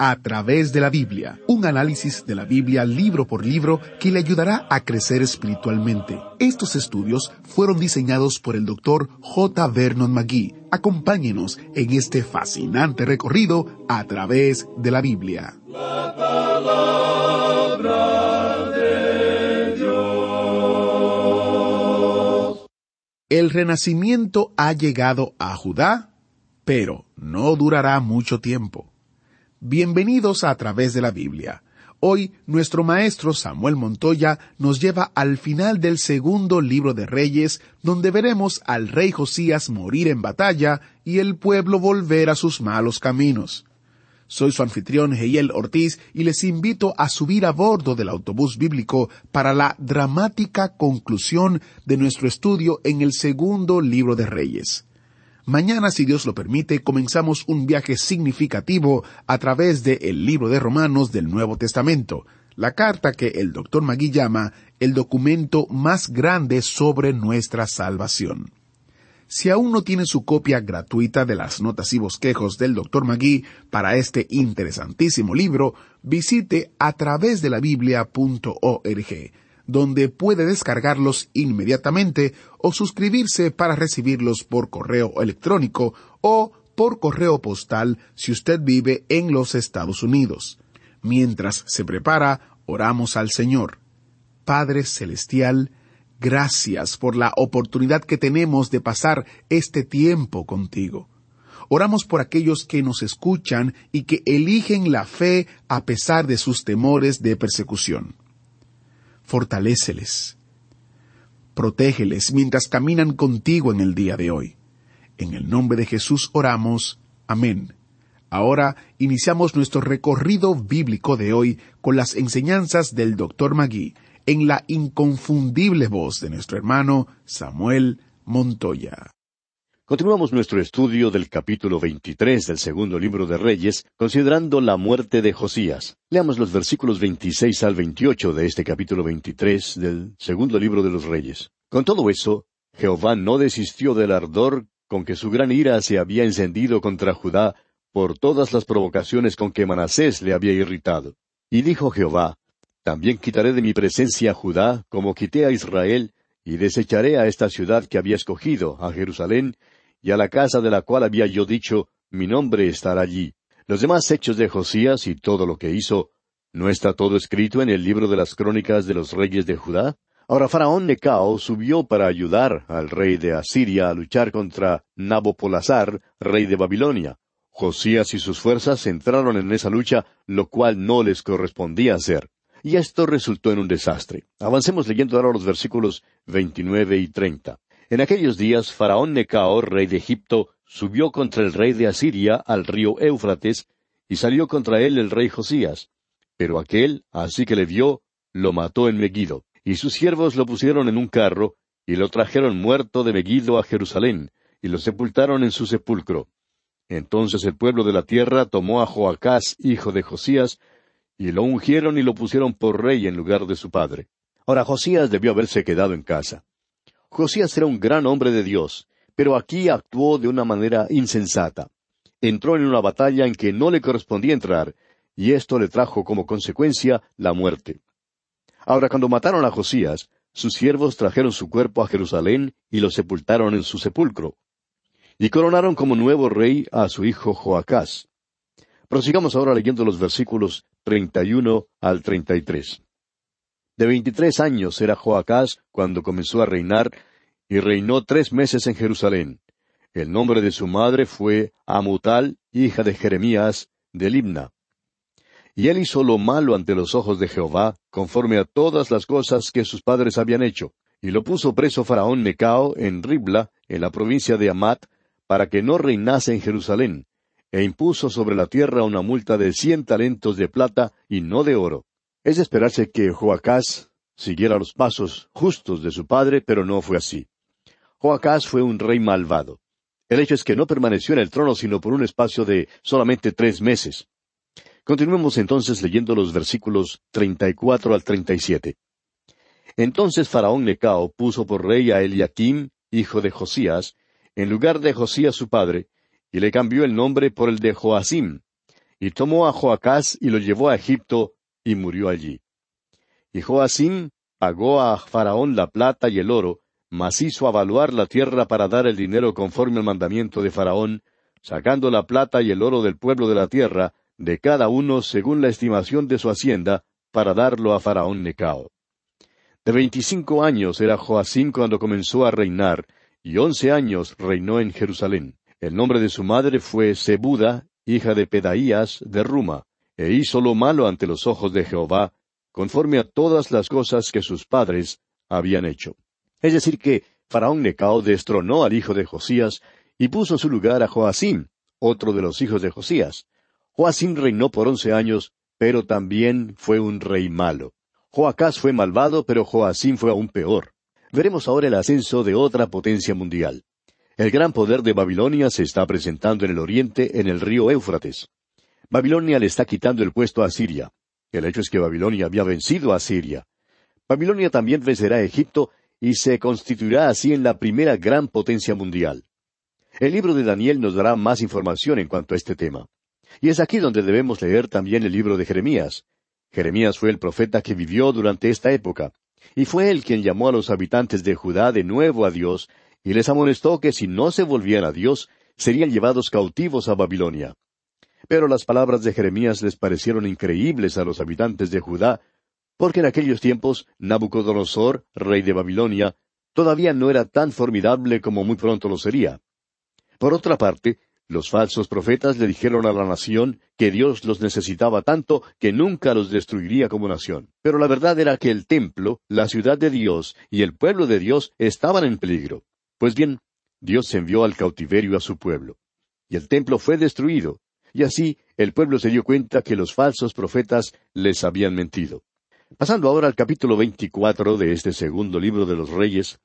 A través de la Biblia, un análisis de la Biblia libro por libro que le ayudará a crecer espiritualmente. Estos estudios fueron diseñados por el Dr. J. Vernon McGee. Acompáñenos en este fascinante recorrido a través de la Biblia. La palabra de Dios. El renacimiento ha llegado a Judá, pero no durará mucho tiempo. Bienvenidos a, través de la Biblia. Hoy nuestro maestro Samuel Montoya nos lleva al final del segundo libro de Reyes, donde veremos al rey Josías morir en batalla y el pueblo volver a sus malos caminos. Soy su anfitrión Heiel Ortiz y les invito a subir a bordo del autobús bíblico para la dramática conclusión de nuestro estudio en el segundo libro de Reyes. Mañana, si Dios lo permite, comenzamos un viaje significativo a través del el libro de Romanos del Nuevo Testamento, la carta que el doctor Magui llama el documento más grande sobre nuestra salvación. Si aún no tiene su copia gratuita de las notas y bosquejos del Dr. Magui para este interesantísimo libro, visite a través de la biblia.org, donde puede descargarlos inmediatamente o suscribirse para recibirlos por correo electrónico o por correo postal si usted vive en los Estados Unidos. Mientras se prepara, oramos al Señor. Padre Celestial, Gracias por la oportunidad que tenemos de pasar este tiempo contigo. Oramos por aquellos que nos escuchan y que eligen la fe a pesar de sus temores de persecución. Fortaléceles. Protégeles mientras caminan contigo en el día de hoy. En el nombre de Jesús oramos. Amén. Ahora iniciamos nuestro recorrido bíblico de hoy con las enseñanzas del Dr. Magui en la inconfundible voz de nuestro hermano Samuel Montoya. Continuamos nuestro estudio del capítulo 23 del segundo libro de Reyes, considerando la muerte de Josías. Leamos los versículos 26 al 28 de este capítulo 23 del segundo libro de los Reyes. Con todo eso, Jehová no desistió del ardor con que su gran ira se había encendido contra Judá por todas las provocaciones con que Manasés le había irritado. Y dijo Jehová, también quitaré de mi presencia a Judá, como quité a Israel, y desecharé a esta ciudad que había escogido, a Jerusalén, y a la casa de la cual había yo dicho, mi nombre estará allí. Los demás hechos de Josías y todo lo que hizo, ¿no está todo escrito en el libro de las crónicas de los reyes de Judá? Ahora Faraón Necao subió para ayudar al rey de Asiria a luchar contra Nabopolazar, rey de Babilonia. Josías y sus fuerzas entraron en esa lucha, lo cual no les correspondía hacer y esto resultó en un desastre. Avancemos leyendo ahora los versículos 29 y 30. En aquellos días, Faraón Necao, rey de Egipto, subió contra el rey de Asiria al río Éufrates, y salió contra él el rey Josías. Pero aquel, así que le vio, lo mató en Megiddo, y sus siervos lo pusieron en un carro, y lo trajeron muerto de Megiddo a Jerusalén, y lo sepultaron en su sepulcro. Entonces el pueblo de la tierra tomó a Joacás, hijo de Josías, y lo ungieron y lo pusieron por rey en lugar de su padre. Ahora Josías debió haberse quedado en casa. Josías era un gran hombre de Dios, pero aquí actuó de una manera insensata. Entró en una batalla en que no le correspondía entrar, y esto le trajo como consecuencia la muerte. Ahora, cuando mataron a Josías, sus siervos trajeron su cuerpo a Jerusalén y lo sepultaron en su sepulcro. Y coronaron como nuevo rey a su hijo Joacás. Prosigamos ahora leyendo los versículos 31 al 33. De veintitrés años era Joacás cuando comenzó a reinar, y reinó tres meses en Jerusalén. El nombre de su madre fue Amutal, hija de Jeremías, de Libna. Y él hizo lo malo ante los ojos de Jehová, conforme a todas las cosas que sus padres habían hecho, y lo puso preso Faraón Necao en Ribla, en la provincia de Amat, para que no reinase en Jerusalén, e impuso sobre la tierra una multa de cien talentos de plata y no de oro. Es de esperarse que Joacás siguiera los pasos justos de su padre, pero no fue así. Joacás fue un rey malvado. El hecho es que no permaneció en el trono sino por un espacio de solamente tres meses. Continuemos entonces leyendo los versículos treinta y cuatro al treinta y siete. Entonces Faraón Necao puso por rey a Eliakim, hijo de Josías, en lugar de Josías su padre, y le cambió el nombre por el de Joacim, y tomó a Joacás y lo llevó a Egipto, y murió allí. Y Joacim pagó a Faraón la plata y el oro, mas hizo avaluar la tierra para dar el dinero conforme al mandamiento de Faraón, sacando la plata y el oro del pueblo de la tierra, de cada uno según la estimación de su hacienda, para darlo a Faraón Necao. De veinticinco años era Joacim cuando comenzó a reinar, y once años reinó en Jerusalén. El nombre de su madre fue Sebuda, hija de Pedaías, de Ruma, e hizo lo malo ante los ojos de Jehová, conforme a todas las cosas que sus padres habían hecho. Es decir, que Faraón Necao destronó al hijo de Josías y puso en su lugar a Joacim, otro de los hijos de Josías. Joacim reinó por once años, pero también fue un rey malo. Joacás fue malvado, pero Joacim fue aún peor. Veremos ahora el ascenso de otra potencia mundial. El gran poder de Babilonia se está presentando en el oriente, en el río Éufrates. Babilonia le está quitando el puesto a Siria. El hecho es que Babilonia había vencido a Siria. Babilonia también vencerá a Egipto y se constituirá así en la primera gran potencia mundial. El libro de Daniel nos dará más información en cuanto a este tema. Y es aquí donde debemos leer también el libro de Jeremías. Jeremías fue el profeta que vivió durante esta época, y fue él quien llamó a los habitantes de Judá de nuevo a Dios, y les amonestó que si no se volvían a Dios, serían llevados cautivos a Babilonia. Pero las palabras de Jeremías les parecieron increíbles a los habitantes de Judá, porque en aquellos tiempos Nabucodonosor, rey de Babilonia, todavía no era tan formidable como muy pronto lo sería. Por otra parte, los falsos profetas le dijeron a la nación que Dios los necesitaba tanto que nunca los destruiría como nación. Pero la verdad era que el templo, la ciudad de Dios y el pueblo de Dios estaban en peligro. Pues bien, Dios envió al cautiverio a su pueblo. Y el templo fue destruido. Y así el pueblo se dio cuenta que los falsos profetas les habían mentido. Pasando ahora al capítulo veinticuatro de este segundo libro de los Reyes,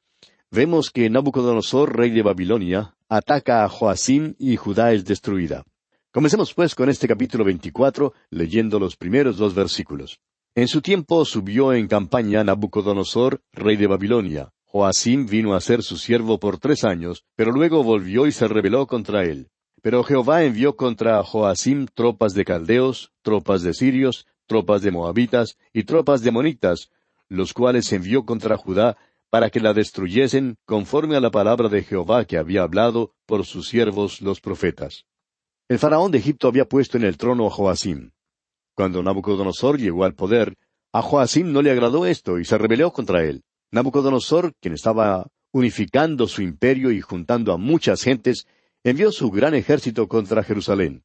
vemos que Nabucodonosor, rey de Babilonia, ataca a Joacim y Judá es destruida. Comencemos pues con este capítulo veinticuatro, leyendo los primeros dos versículos. En su tiempo subió en campaña Nabucodonosor, rey de Babilonia. Joacim vino a ser su siervo por tres años, pero luego volvió y se rebeló contra él. Pero Jehová envió contra Joacim tropas de caldeos, tropas de sirios, tropas de moabitas y tropas de monitas, los cuales envió contra Judá para que la destruyesen conforme a la palabra de Jehová que había hablado por sus siervos los profetas. El faraón de Egipto había puesto en el trono a Joacim. Cuando Nabucodonosor llegó al poder, a Joacim no le agradó esto y se rebeló contra él. Nabucodonosor, quien estaba unificando su imperio y juntando a muchas gentes, envió su gran ejército contra Jerusalén.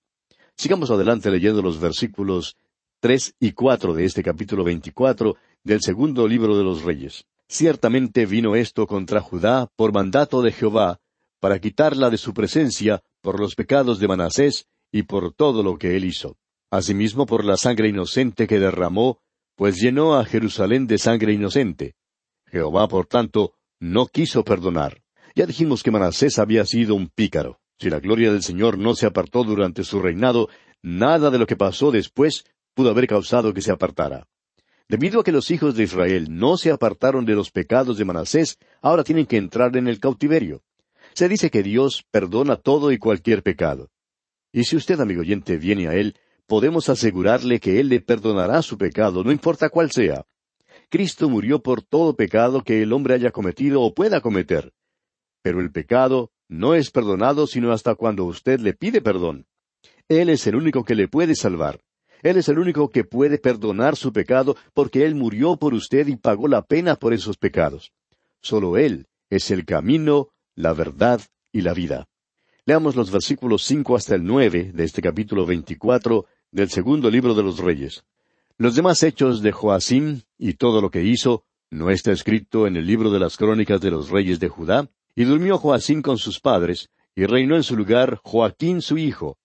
Sigamos adelante leyendo los versículos tres y cuatro de este capítulo veinticuatro del segundo libro de los Reyes. Ciertamente vino esto contra Judá por mandato de Jehová, para quitarla de su presencia por los pecados de Manasés y por todo lo que él hizo. Asimismo por la sangre inocente que derramó, pues llenó a Jerusalén de sangre inocente. Jehová, por tanto, no quiso perdonar. Ya dijimos que Manasés había sido un pícaro. Si la gloria del Señor no se apartó durante su reinado, nada de lo que pasó después pudo haber causado que se apartara. Debido a que los hijos de Israel no se apartaron de los pecados de Manasés, ahora tienen que entrar en el cautiverio. Se dice que Dios perdona todo y cualquier pecado. Y si usted, amigo oyente, viene a Él, podemos asegurarle que Él le perdonará su pecado, no importa cuál sea. Cristo murió por todo pecado que el hombre haya cometido o pueda cometer. Pero el pecado no es perdonado sino hasta cuando usted le pide perdón. Él es el único que le puede salvar. Él es el único que puede perdonar su pecado porque Él murió por usted y pagó la pena por esos pecados. Solo Él es el camino, la verdad y la vida. Leamos los versículos cinco hasta el nueve de este capítulo veinticuatro del segundo libro de los Reyes. Los demás hechos de Joacim y todo lo que hizo no está escrito en el libro de las crónicas de los reyes de Judá, y durmió Joacim con sus padres, y reinó en su lugar Joaquín su hijo,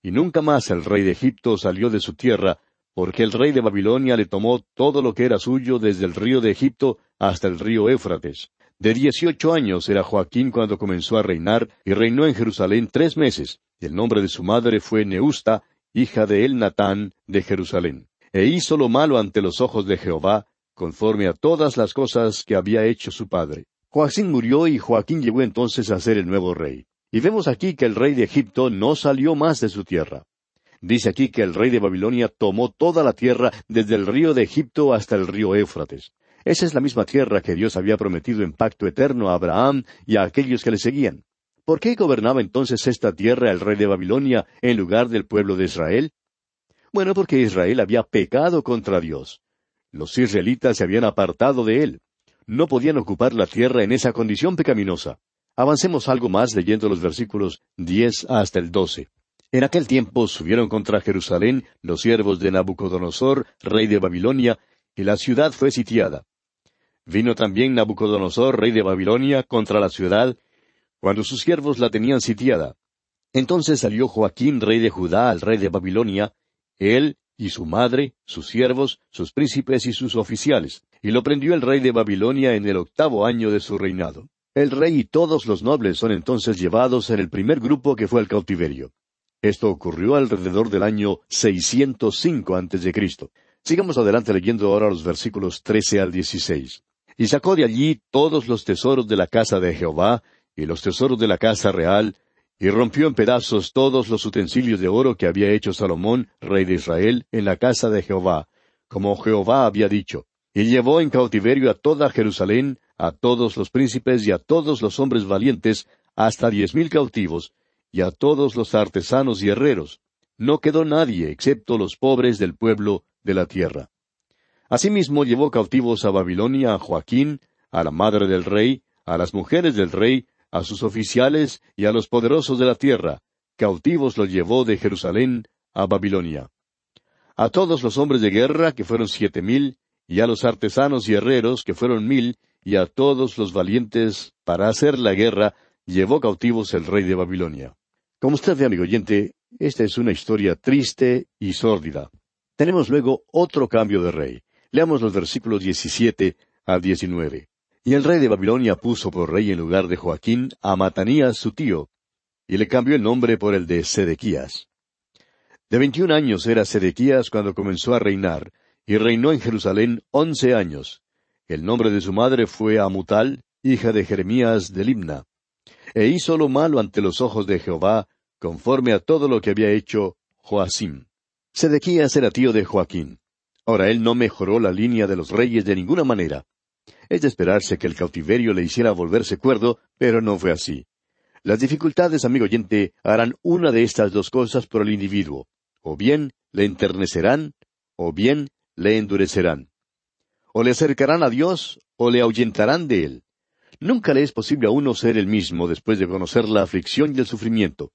y nunca más el rey de Egipto salió de su tierra, porque el rey de Babilonia le tomó todo lo que era suyo desde el río de Egipto hasta el río Éufrates. De dieciocho años era Joaquín cuando comenzó a reinar, y reinó en Jerusalén tres meses, y el nombre de su madre fue Neusta, hija de Elnatán de Jerusalén. E hizo lo malo ante los ojos de Jehová, conforme a todas las cosas que había hecho su padre. Joaquín murió y Joaquín llegó entonces a ser el nuevo rey. Y vemos aquí que el rey de Egipto no salió más de su tierra. Dice aquí que el rey de Babilonia tomó toda la tierra desde el río de Egipto hasta el río Éufrates. Esa es la misma tierra que Dios había prometido en pacto eterno a Abraham y a aquellos que le seguían. ¿Por qué gobernaba entonces esta tierra el rey de Babilonia en lugar del pueblo de Israel? Bueno, porque Israel había pecado contra Dios. Los israelitas se habían apartado de él. No podían ocupar la tierra en esa condición pecaminosa. Avancemos algo más leyendo los versículos diez hasta el doce. En aquel tiempo subieron contra Jerusalén los siervos de Nabucodonosor, rey de Babilonia, y la ciudad fue sitiada. Vino también Nabucodonosor, rey de Babilonia, contra la ciudad, cuando sus siervos la tenían sitiada. Entonces salió Joaquín, rey de Judá, al rey de Babilonia, él y su madre, sus siervos, sus príncipes y sus oficiales, y lo prendió el rey de Babilonia en el octavo año de su reinado. El rey y todos los nobles son entonces llevados en el primer grupo que fue al cautiverio. Esto ocurrió alrededor del año 605 antes de Cristo. Sigamos adelante leyendo ahora los versículos 13 al 16. Y sacó de allí todos los tesoros de la casa de Jehová y los tesoros de la casa real, y rompió en pedazos todos los utensilios de oro que había hecho Salomón, rey de Israel, en la casa de Jehová, como Jehová había dicho, y llevó en cautiverio a toda Jerusalén, a todos los príncipes y a todos los hombres valientes, hasta diez mil cautivos, y a todos los artesanos y herreros. No quedó nadie excepto los pobres del pueblo de la tierra. Asimismo llevó cautivos a Babilonia a Joaquín, a la madre del rey, a las mujeres del rey, a sus oficiales y a los poderosos de la tierra. Cautivos los llevó de Jerusalén a Babilonia. A todos los hombres de guerra, que fueron siete mil, y a los artesanos y herreros, que fueron mil, y a todos los valientes para hacer la guerra, llevó cautivos el rey de Babilonia. Como usted ve, amigo oyente, esta es una historia triste y sórdida. Tenemos luego otro cambio de rey. Leamos los versículos 17 al 19. Y el rey de Babilonia puso por rey en lugar de Joaquín a Matanías su tío, y le cambió el nombre por el de Sedequías. De veintiún años era Sedequías cuando comenzó a reinar, y reinó en Jerusalén once años, el nombre de su madre fue Amutal, hija de Jeremías de Limna. E hizo lo malo ante los ojos de Jehová, conforme a todo lo que había hecho Joacim. Sedequías era tío de Joaquín. Ahora él no mejoró la línea de los reyes de ninguna manera. Es de esperarse que el cautiverio le hiciera volverse cuerdo, pero no fue así. Las dificultades, amigo oyente, harán una de estas dos cosas por el individuo. O bien le enternecerán, o bien le endurecerán o le acercarán a Dios o le ahuyentarán de él. Nunca le es posible a uno ser el mismo después de conocer la aflicción y el sufrimiento.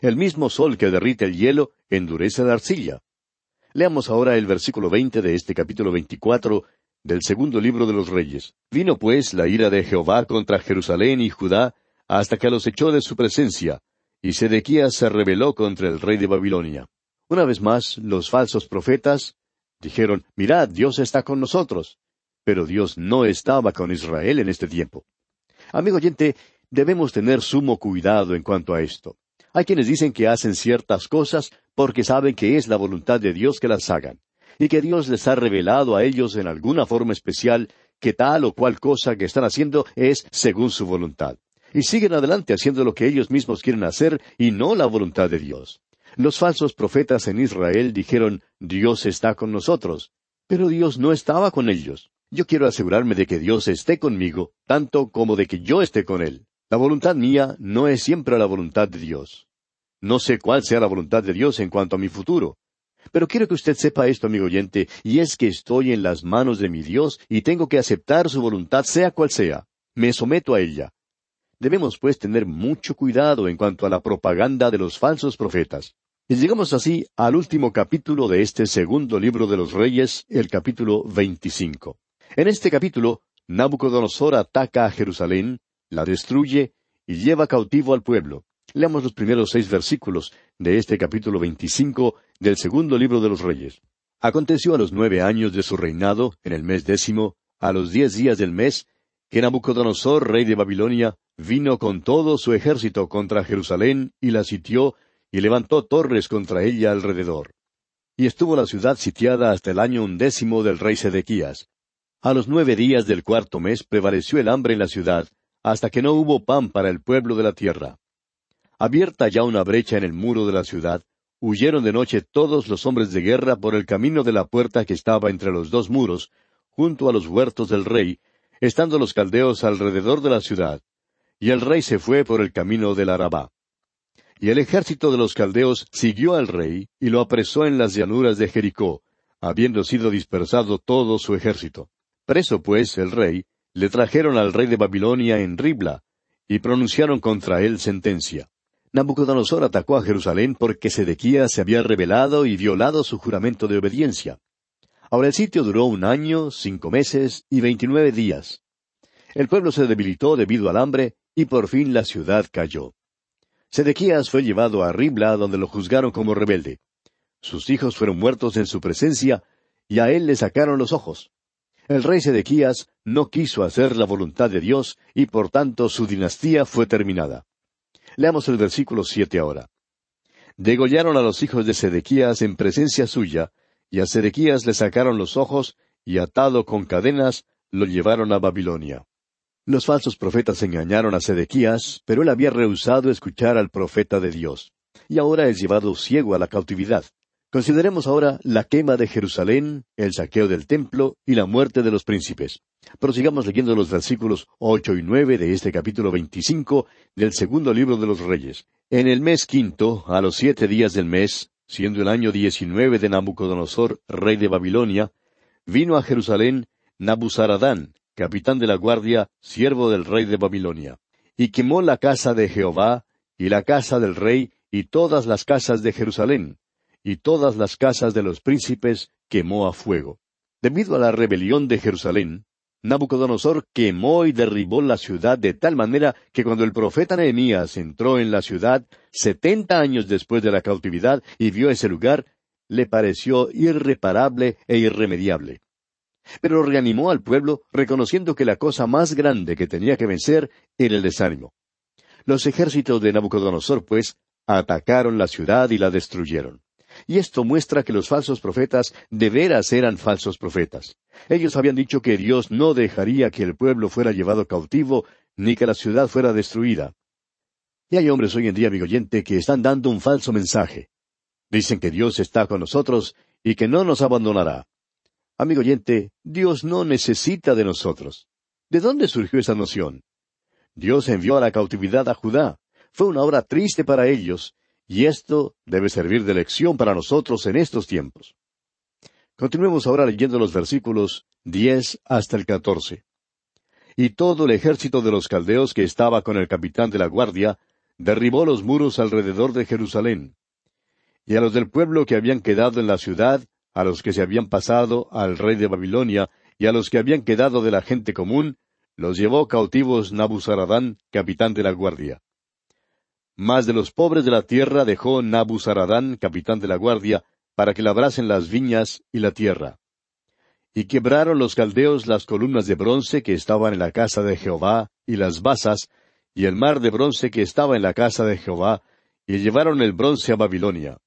El mismo sol que derrite el hielo endurece la arcilla. Leamos ahora el versículo veinte de este capítulo veinticuatro del segundo libro de los Reyes. Vino pues la ira de Jehová contra Jerusalén y Judá hasta que los echó de su presencia, y Sedequías se rebeló contra el rey de Babilonia. Una vez más, los falsos profetas, Dijeron, mirad, Dios está con nosotros. Pero Dios no estaba con Israel en este tiempo. Amigo oyente, debemos tener sumo cuidado en cuanto a esto. Hay quienes dicen que hacen ciertas cosas porque saben que es la voluntad de Dios que las hagan, y que Dios les ha revelado a ellos en alguna forma especial que tal o cual cosa que están haciendo es según su voluntad. Y siguen adelante haciendo lo que ellos mismos quieren hacer y no la voluntad de Dios. Los falsos profetas en Israel dijeron, Dios está con nosotros, pero Dios no estaba con ellos. Yo quiero asegurarme de que Dios esté conmigo, tanto como de que yo esté con Él. La voluntad mía no es siempre la voluntad de Dios. No sé cuál sea la voluntad de Dios en cuanto a mi futuro. Pero quiero que usted sepa esto, amigo oyente, y es que estoy en las manos de mi Dios y tengo que aceptar su voluntad sea cual sea. Me someto a ella. Debemos, pues, tener mucho cuidado en cuanto a la propaganda de los falsos profetas. Y llegamos así al último capítulo de este segundo libro de los Reyes, el capítulo veinticinco. En este capítulo, Nabucodonosor ataca a Jerusalén, la destruye y lleva cautivo al pueblo. Leamos los primeros seis versículos de este capítulo veinticinco del segundo libro de los Reyes. Aconteció a los nueve años de su reinado, en el mes décimo, a los diez días del mes, que Nabucodonosor, rey de Babilonia, vino con todo su ejército contra Jerusalén y la sitió y levantó torres contra ella alrededor. Y estuvo la ciudad sitiada hasta el año undécimo del rey Sedequías. A los nueve días del cuarto mes prevaleció el hambre en la ciudad, hasta que no hubo pan para el pueblo de la tierra. Abierta ya una brecha en el muro de la ciudad, huyeron de noche todos los hombres de guerra por el camino de la puerta que estaba entre los dos muros, junto a los huertos del rey, estando los caldeos alrededor de la ciudad. Y el rey se fue por el camino del Arabá. Y el ejército de los caldeos siguió al rey y lo apresó en las llanuras de Jericó, habiendo sido dispersado todo su ejército. Preso pues el rey, le trajeron al rey de Babilonia en Ribla, y pronunciaron contra él sentencia. Nabucodonosor atacó a Jerusalén porque Sedequías se había rebelado y violado su juramento de obediencia. Ahora el sitio duró un año, cinco meses y veintinueve días. El pueblo se debilitó debido al hambre y por fin la ciudad cayó. Sedequías fue llevado a Ribla, donde lo juzgaron como rebelde. Sus hijos fueron muertos en su presencia, y a él le sacaron los ojos. El rey Sedequías no quiso hacer la voluntad de Dios, y por tanto su dinastía fue terminada. Leamos el versículo siete ahora. Degollaron a los hijos de Sedequías en presencia suya, y a Sedequías le sacaron los ojos, y atado con cadenas, lo llevaron a Babilonia. Los falsos profetas engañaron a Sedequías, pero él había rehusado escuchar al profeta de Dios. Y ahora es llevado ciego a la cautividad. Consideremos ahora la quema de Jerusalén, el saqueo del templo y la muerte de los príncipes. Prosigamos leyendo los versículos ocho y nueve de este capítulo veinticinco del segundo libro de los Reyes. En el mes quinto, a los siete días del mes, siendo el año diecinueve de Nabucodonosor, rey de Babilonia, vino a Jerusalén Nabuzaradán, capitán de la guardia, siervo del rey de Babilonia, y quemó la casa de Jehová, y la casa del rey, y todas las casas de Jerusalén, y todas las casas de los príncipes quemó a fuego. Debido a la rebelión de Jerusalén, Nabucodonosor quemó y derribó la ciudad de tal manera que cuando el profeta Nehemías entró en la ciudad, setenta años después de la cautividad, y vio ese lugar, le pareció irreparable e irremediable. Pero reanimó al pueblo reconociendo que la cosa más grande que tenía que vencer era el desánimo. Los ejércitos de Nabucodonosor, pues, atacaron la ciudad y la destruyeron. Y esto muestra que los falsos profetas de veras eran falsos profetas. Ellos habían dicho que Dios no dejaría que el pueblo fuera llevado cautivo, ni que la ciudad fuera destruida. Y hay hombres hoy en día, amigo oyente, que están dando un falso mensaje. Dicen que Dios está con nosotros y que no nos abandonará. Amigo oyente, Dios no necesita de nosotros. ¿De dónde surgió esa noción? Dios envió a la cautividad a Judá. Fue una obra triste para ellos, y esto debe servir de lección para nosotros en estos tiempos. Continuemos ahora leyendo los versículos diez hasta el catorce. Y todo el ejército de los caldeos que estaba con el capitán de la guardia derribó los muros alrededor de Jerusalén. Y a los del pueblo que habían quedado en la ciudad a los que se habían pasado al rey de Babilonia y a los que habían quedado de la gente común, los llevó cautivos Nabuzaradán, capitán de la guardia. Mas de los pobres de la tierra dejó Nabuzaradán, capitán de la guardia, para que labrasen las viñas y la tierra. Y quebraron los caldeos las columnas de bronce que estaban en la casa de Jehová, y las basas, y el mar de bronce que estaba en la casa de Jehová, y llevaron el bronce a Babilonia.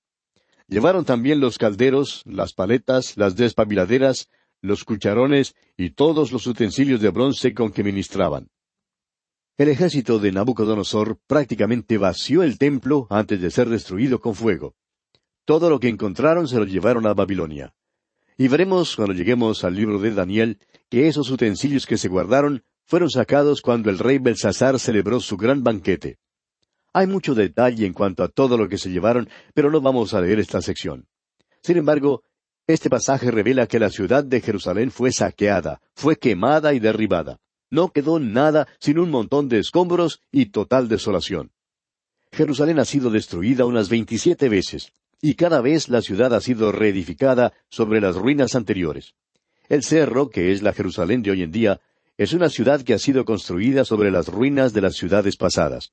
Llevaron también los calderos, las paletas, las despabiladeras, los cucharones y todos los utensilios de bronce con que ministraban. El ejército de Nabucodonosor prácticamente vació el templo antes de ser destruido con fuego. Todo lo que encontraron se lo llevaron a Babilonia. Y veremos cuando lleguemos al libro de Daniel que esos utensilios que se guardaron fueron sacados cuando el rey Belsasar celebró su gran banquete. Hay mucho detalle en cuanto a todo lo que se llevaron, pero no vamos a leer esta sección. Sin embargo, este pasaje revela que la ciudad de Jerusalén fue saqueada, fue quemada y derribada. No quedó nada sin un montón de escombros y total desolación. Jerusalén ha sido destruida unas veintisiete veces, y cada vez la ciudad ha sido reedificada sobre las ruinas anteriores. El cerro, que es la Jerusalén de hoy en día, es una ciudad que ha sido construida sobre las ruinas de las ciudades pasadas.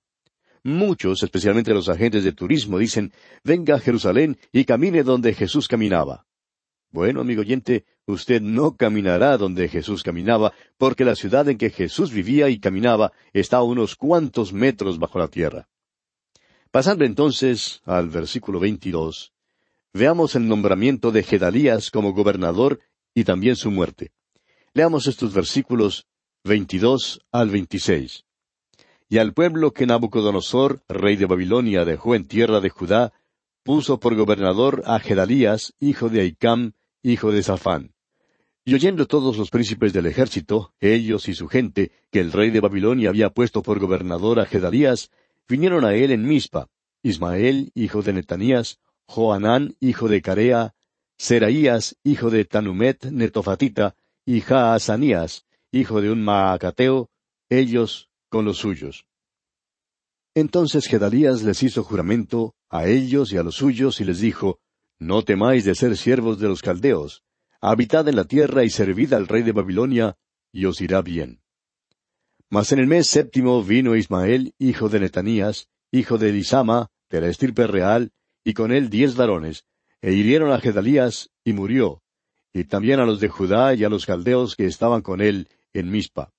Muchos, especialmente los agentes de turismo, dicen, venga a Jerusalén y camine donde Jesús caminaba. Bueno, amigo oyente, usted no caminará donde Jesús caminaba, porque la ciudad en que Jesús vivía y caminaba está a unos cuantos metros bajo la tierra. Pasando entonces al versículo 22, veamos el nombramiento de Gedalías como gobernador y también su muerte. Leamos estos versículos 22 al 26 y al pueblo que Nabucodonosor, rey de Babilonia, dejó en tierra de Judá, puso por gobernador a Gedalías, hijo de Aicam, hijo de Safán. Y oyendo todos los príncipes del ejército, ellos y su gente, que el rey de Babilonia había puesto por gobernador a Gedalías, vinieron a él en Mispa, Ismael, hijo de Netanías, Joanán, hijo de Carea, Seraías, hijo de Tanumet Netofatita, y Jaazanías, hijo de un Maacateo, ellos con los suyos. Entonces Gedalías les hizo juramento a ellos y a los suyos y les dijo, No temáis de ser siervos de los caldeos, habitad en la tierra y servid al rey de Babilonia, y os irá bien. Mas en el mes séptimo vino Ismael, hijo de Netanías, hijo de Elisama, de la estirpe real, y con él diez varones, e hirieron a Gedalías, y murió, y también a los de Judá y a los caldeos que estaban con él en Mispa.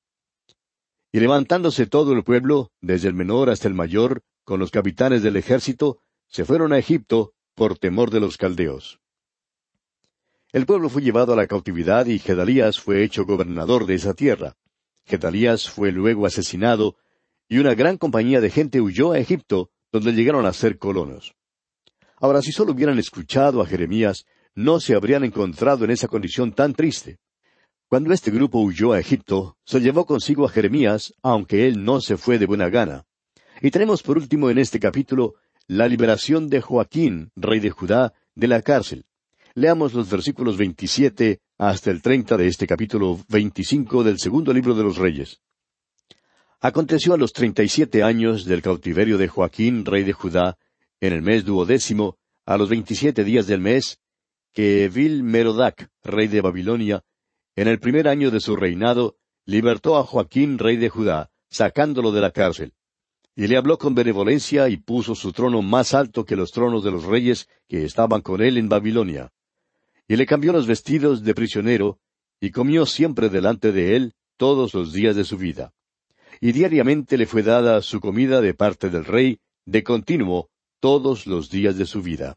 Y levantándose todo el pueblo, desde el menor hasta el mayor, con los capitanes del ejército, se fueron a Egipto por temor de los caldeos. El pueblo fue llevado a la cautividad y Gedalías fue hecho gobernador de esa tierra. Gedalías fue luego asesinado y una gran compañía de gente huyó a Egipto, donde llegaron a ser colonos. Ahora, si solo hubieran escuchado a Jeremías, no se habrían encontrado en esa condición tan triste. Cuando este grupo huyó a Egipto, se llevó consigo a Jeremías, aunque él no se fue de buena gana. Y tenemos por último en este capítulo la liberación de Joaquín, rey de Judá, de la cárcel. Leamos los versículos 27 hasta el 30 de este capítulo 25 del segundo libro de los Reyes. Aconteció a los treinta y siete años del cautiverio de Joaquín, rey de Judá, en el mes duodécimo, a los veintisiete días del mes, que Evil Merodac, rey de Babilonia, en el primer año de su reinado, libertó a Joaquín, rey de Judá, sacándolo de la cárcel. Y le habló con benevolencia y puso su trono más alto que los tronos de los reyes que estaban con él en Babilonia. Y le cambió los vestidos de prisionero, y comió siempre delante de él todos los días de su vida. Y diariamente le fue dada su comida de parte del rey, de continuo, todos los días de su vida.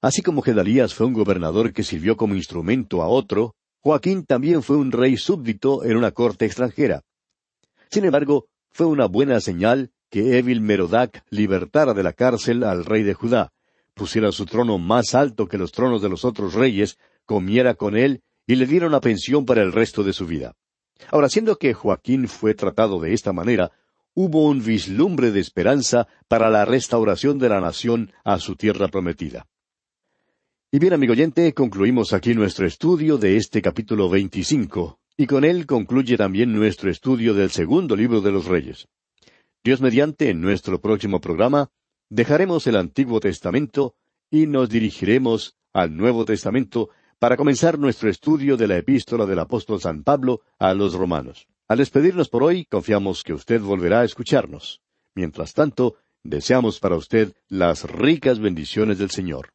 Así como Gedalías fue un gobernador que sirvió como instrumento a otro, Joaquín también fue un rey súbdito en una corte extranjera. Sin embargo, fue una buena señal que Evil Merodac libertara de la cárcel al rey de Judá, pusiera su trono más alto que los tronos de los otros reyes, comiera con él y le diera una pensión para el resto de su vida. Ahora, siendo que Joaquín fue tratado de esta manera, hubo un vislumbre de esperanza para la restauración de la nación a su tierra prometida. Y bien, amigo oyente, concluimos aquí nuestro estudio de este capítulo 25, y con él concluye también nuestro estudio del segundo libro de los Reyes. Dios mediante, en nuestro próximo programa, dejaremos el Antiguo Testamento y nos dirigiremos al Nuevo Testamento para comenzar nuestro estudio de la epístola del apóstol San Pablo a los romanos. Al despedirnos por hoy, confiamos que usted volverá a escucharnos. Mientras tanto, deseamos para usted las ricas bendiciones del Señor.